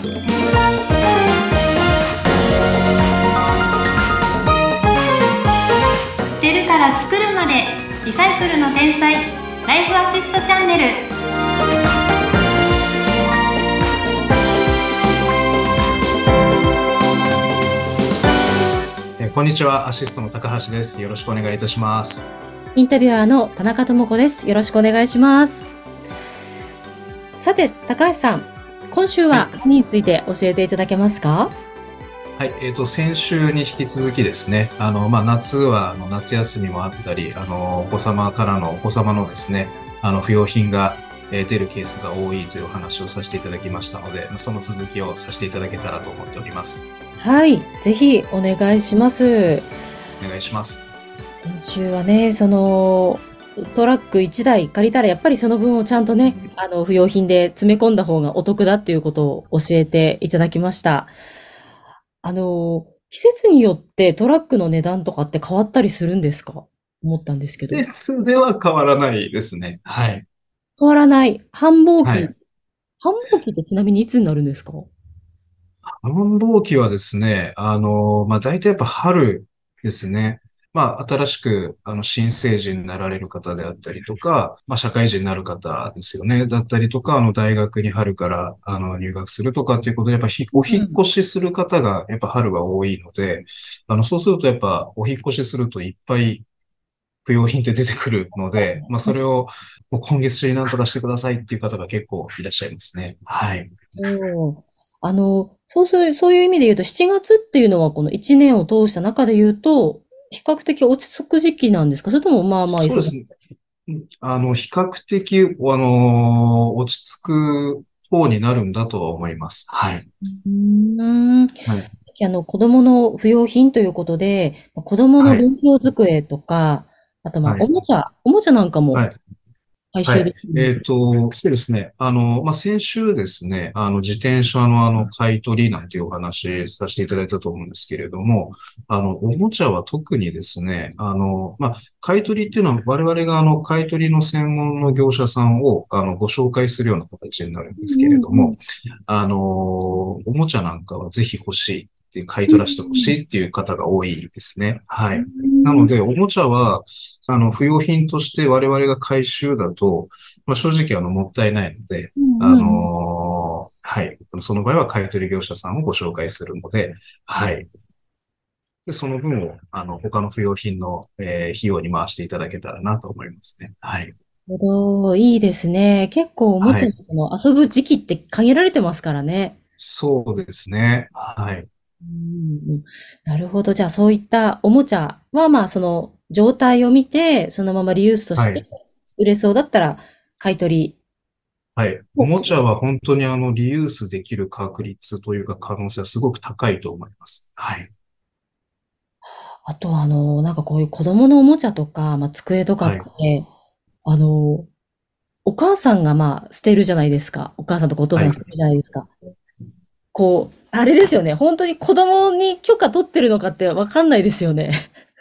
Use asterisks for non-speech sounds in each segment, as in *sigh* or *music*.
捨てるから作るまでリサイクルの天才ライフアシストチャンネルえーこんにちは、アシストの高橋です。よろしくお願いいたします。インタビュアーの田中智子です。よろしくお願いします。さて、高橋さん、今週は何について教えていただけますか？はい、えっ、と、先週に引き続きですね、あの、まあ、夏は、あの、夏休みもあったり、あの、お子様からの、お子様のですね、あの、不要品が、えー出るケースが多いというお話をさせていただきましたので、まあその続きをさせていただけたらと思っております。はい、ぜひお願いします。お願いします。今週はね、その、トラック1台借りたらやっぱりその分をちゃんとね、あの、不要品で詰め込んだ方がお得だっていうことを教えていただきました。あの、季節によってトラックの値段とかって変わったりするんですか？思ったんですけど。で、それは変わらないですね。はい。変わらない。繁忙期。はい繁忙期ってちなみにいつになるんですか？繁忙期はですね、あの、まあ、大体やっぱ春ですね。まあ、新しく、あの、新成人になられる方であったりとか、まあ、社会人になる方ですよね。だったりとか、あの、大学に春から、あの、入学するとかっていうことで、やっぱひ、お引っ越しする方が、やっぱ春は多いので、あの、そうするとやっぱ、お引っ越しするといっぱい、不要品って出てくるので、まあ、それを、もう今月中に何とかしてくださいっていう方が結構いらっしゃいますね。はい。おーあの、そうする、そういう意味で言うと、7月っていうのはこの1年を通した中で言うと、比較的落ち着く時期なんですか？それともまあまあ、そうですね。あの、比較的、あの、落ち着く方になるんだとは思います。はい。うーん。はいあの、子供の不要品ということで、子供のはい勉強机とか、あとまあ、はいおもちゃ、おもちゃなんかもはい回はい。えっと、そうですね。あの、まあ、先週ですね、あの、自転車のあの、買い取りなんていうお話させていただいたと思うんですけれども、あの、おもちゃは特にですね、あの、まあ、買い取りっていうのは我々があの、買い取りの専門の業者さんを、あの、ご紹介するような形になるんですけれどうんうんも、あの、おもちゃなんかはぜひ欲しいっていう、買い取らせて欲しいっていう方が多いですね。はい。なので、おもちゃは、あの、不要品として我々が回収だと、まあ、正直あの、もったいないので、うん、あうんのーはい。その場合は買い取り業者さんをご紹介するので、はい。で、その分を、あの、他の不要品の、えー費用に回していただけたらなと思いますね。はい。なるほど、いいですね。結構おもちゃのその遊ぶ時期って限られてますからね。そうですね。はい。うんうんなるほど。じゃあそういったおもちゃはまあその状態を見て、そのままリユースとしはいて売れそうだったら買い取り。はい。おもちゃは本当にあの、リユースできる確率というか可能性はすごく高いと思います。はい。あとはあの、なんかこういう子供のおもちゃとか、まあ机とかって、あの、お母さんがまあ捨てるじゃないですか。お母さんとかお父さんが捨てるじゃないですか。こう、あれですよね。本当に子供に許可取ってるのかってわかんないですよね。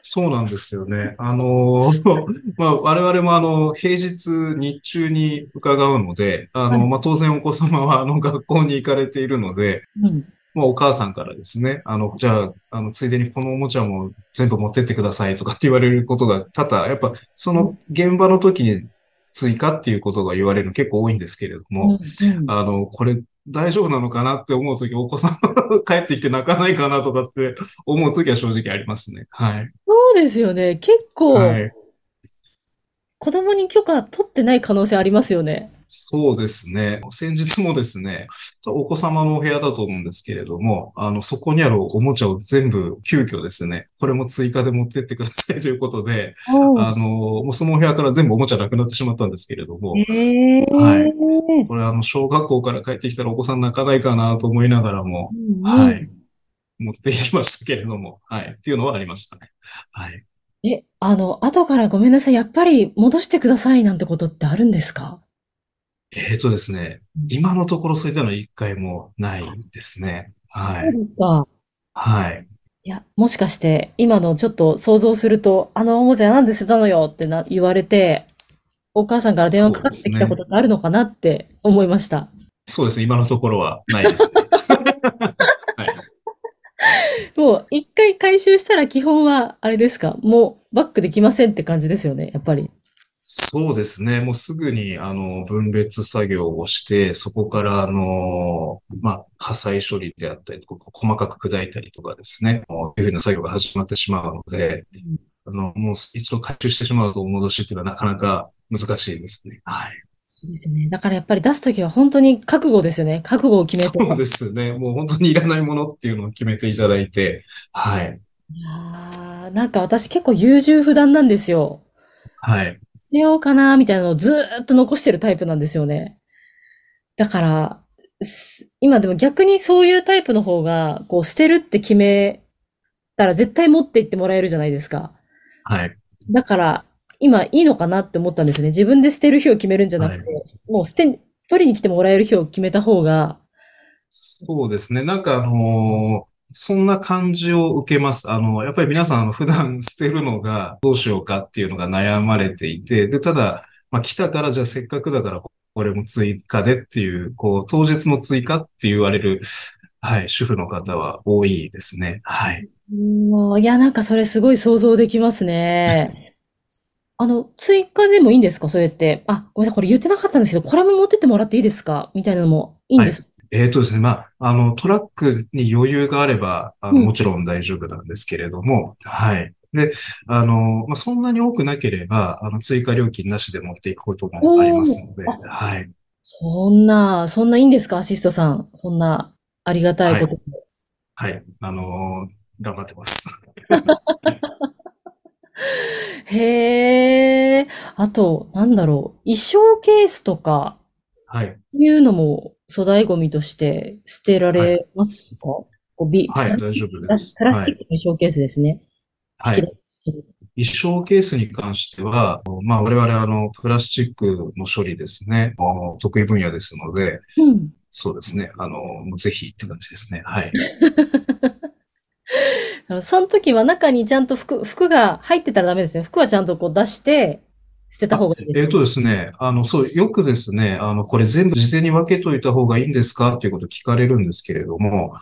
そうなんですよね。あのー *laughs* まあ、我々もあの、平日日中に伺うので、あの、はいまあ、当然お子様はあの、学校に行かれているので、うん。まあ、お母さんからですね、あの、じゃあ、あの、ついでにこのおもちゃも全部持ってってくださいとかって言われることが多々、やっぱ、その現場の時に追加っていうことが言われるの結構多いんですけれども、うんあの、これ大丈夫なのかなって思うとき、お子さん帰ってきて泣かないかなとかって思うときは正直ありますね。はい。そうですよね。結構、はい。子供に許可取ってない可能性ありますよね。そうですね。先日もですね、お子様のお部屋だと思うんですけれども、あの、そこにあるおもちゃを全部急遽ですね、これも追加で持ってってくださいということで、あの、もうそのお部屋から全部おもちゃなくなってしまったんですけれども。はいこれあの、小学校から帰ってきたらお子さん泣かないかなと思いながらも、うんうんはい。持っていきましたけれども、はい。っていうのはありましたね。はい。え、あの、後からごめんなさい。やっぱり戻してくださいなんてことってあるんですか？えーとですね、今のところそういったのは一回もないですね。はい。そうですか。はい。いや、もしかして、今のちょっと想像すると、あのおもちゃなんで捨てたのよってな、言われて、お母さんから電話かかってきたことってあるのかなって思いました。そうですね。今のところはないですね。*laughs* はい。もう一回回収したら基本は、あれですか？もうバックできませんって感じですよね、やっぱり。そうですね。もうすぐに、あの、分別作業をして、そこから、あの、まあ、破砕処理であったりとか、細かく砕いたりとかですね、こういうふうな作業が始まってしまうので、あの、もう一度回収してしまうとお戻しっていうのはなかなか難しいですね。はい。そうですよね。だからやっぱり出すときは本当に覚悟ですよね。覚悟を決めて。そうですね。もう本当にいらないものっていうのを決めていただいて、はい。いやーなんか私結構優柔不断なんですよ。はい。捨てようかなみたいなのをずーっと残してるタイプなんですよね。だから、す今でも逆にそういうタイプの方が、こう捨てるって決めたら絶対持って行ってもらえるじゃないですか。はい。だから、今いいのかなって思ったんですよね。自分で捨てる日を決めるんじゃなくて、もう捨て、取りに来てもらえる日を決めた方が、そうですね。なんかあのーそんな感じを受けます。あの、やっぱり皆さん普段捨てるのがどうしようかっていうのが悩まれていて、で、ただ、まあ来たからじゃあせっかくだからこれも追加でっていう、こう、当日の追加って言われる、はい、主婦の方は多いですね。はい。もういや、なんかそれすごい想像できますね。*laughs* あの、追加でもいいんですか？そうやって。あ、ごめんなさい、これ言ってなかったんですけど、これも持ってってもらっていいですか？みたいなのもいいんですかえーとですね。まあ、あの、トラックに余裕があれば、あの、うんもちろん大丈夫なんですけれども、はい。で、あの、まあ、そんなに多くなければ、あの、追加料金なしで持っていくこともありますので、はい。そんな、そんないいんですか？アシストさん。そんな、ありがたいことで。はい。あのー頑張ってます。*laughs* *laughs* へえ。あと、なんだろう。衣装ケースとか、はい。いうのも粗大ゴミとして捨てられますか、こうビはい、大丈夫です。プラスチッはい。クの衣装ケースですね。はい。衣装ケースに関しては、まあ、我々、あの、プラスチックの処理ですね、得意分野ですので、うん。そうですね。あの、ぜひって感じですね。はい。*laughs* あのその時は中にちゃんと服、服が入ってたらダメですね。服はちゃんとこう出して、捨てた方がいいですね。えっとですね、あの、そう、よくですね、あの、これ全部事前に分けといた方がいいんですかっていうことを聞かれるんですけれども、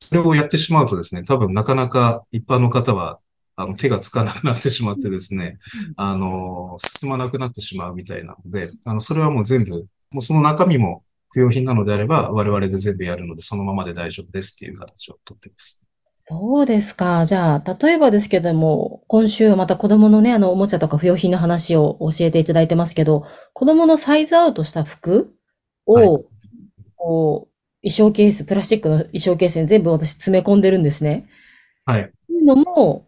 それをやってしまうとですね、多分なかなか一般の方は、あの、手がつかなくなってしまってですね、あの、進まなくなってしまうみたいなので、あの、それはもう全部、もうその中身も不要品なのであれば、我々で全部やるので、そのままで大丈夫ですっていう形をとってます。そうですか。じゃあ、例えばですけども、今週はまた子供のね、あの、おもちゃとか不要品の話を教えていただいてますけど、子供のサイズアウトした服を、はいこう、衣装ケース、プラスチックの衣装ケースに全部私詰め込んでるんですね。はい。そういうのも、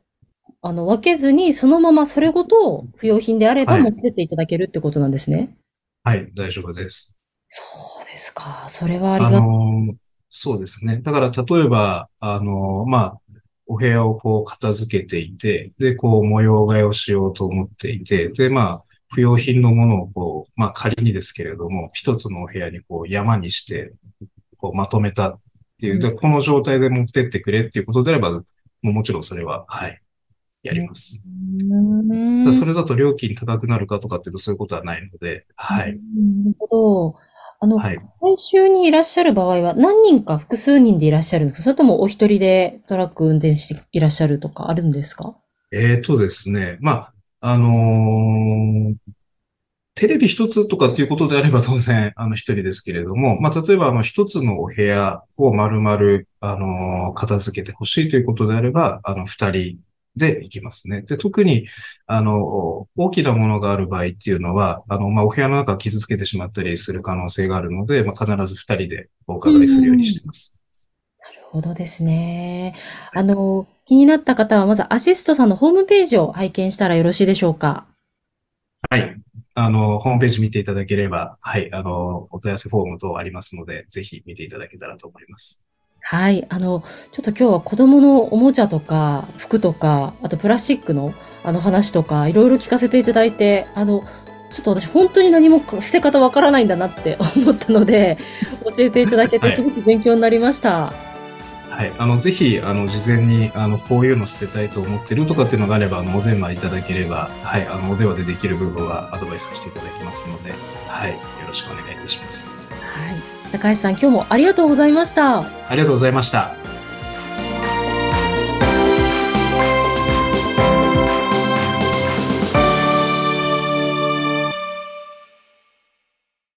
あの、分けずに、そのままそれごと不要品であればはい持ってっていただけるってことなんですね。はい、大丈夫です。そうですか。それはありあがたい。の、そうですね。だから、例えば、あの、まあ、お部屋をこう片付けていて、で、こう模様替えをしようと思っていて、で、まあ、不要品のものをこう、まあ仮にですけれども、一つのお部屋にこう山にして、こうまとめたっていう、で、この状態で持ってってくれっていうことであれば、もうもちろんそれは、はい、やります。それだと料金高くなるかとかっていうとそういうことはないので、はい、なるほど。あの、はい。回収にいらっしゃる場合は何人か複数人でいらっしゃるんですか？それともお一人でトラック運転していらっしゃるとかあるんですか？えーとですね。まあ、あのーテレビ一つとかっていうことであれば当然、あの、一人ですけれども、まあ、例えば、あの、一つのお部屋を丸々、あのー片付けてほしいということであれば、あの、二人で行きますね。で、特に、あの、大きなものがある場合っていうのは、あの、まあ、お部屋の中を傷つけてしまったりする可能性があるので、まあ、必ず二人でお伺いするようにしています。なるほどですね。あの、気になった方はまずアシストさんのホームページを拝見したらよろしいでしょうか？はい。あの、ホームページ見ていただければ、はい、あの、お問い合わせフォーム等ありますので、ぜひ見ていただけたらと思います。はい。あの、ちょっと今日は子供のおもちゃとか服とか、あとプラスチックのあの話とか、いろいろ聞かせていただいて、あの、ちょっと私本当に何も捨て方わからないんだなって *laughs* 思ったので、教えていただけはいてすごく勉強になりました。はい。あの、ぜひ、あの、事前に、あの、こういうの捨てたいと思ってるとかっていうのがあれば、あの、お電話いただければ、はい、あの、お電話でできる部分はアドバイスさせていただきますので、はい、よろしくお願いいたします。はい。高橋さん、今日もありがとうございました。ありがとうございました。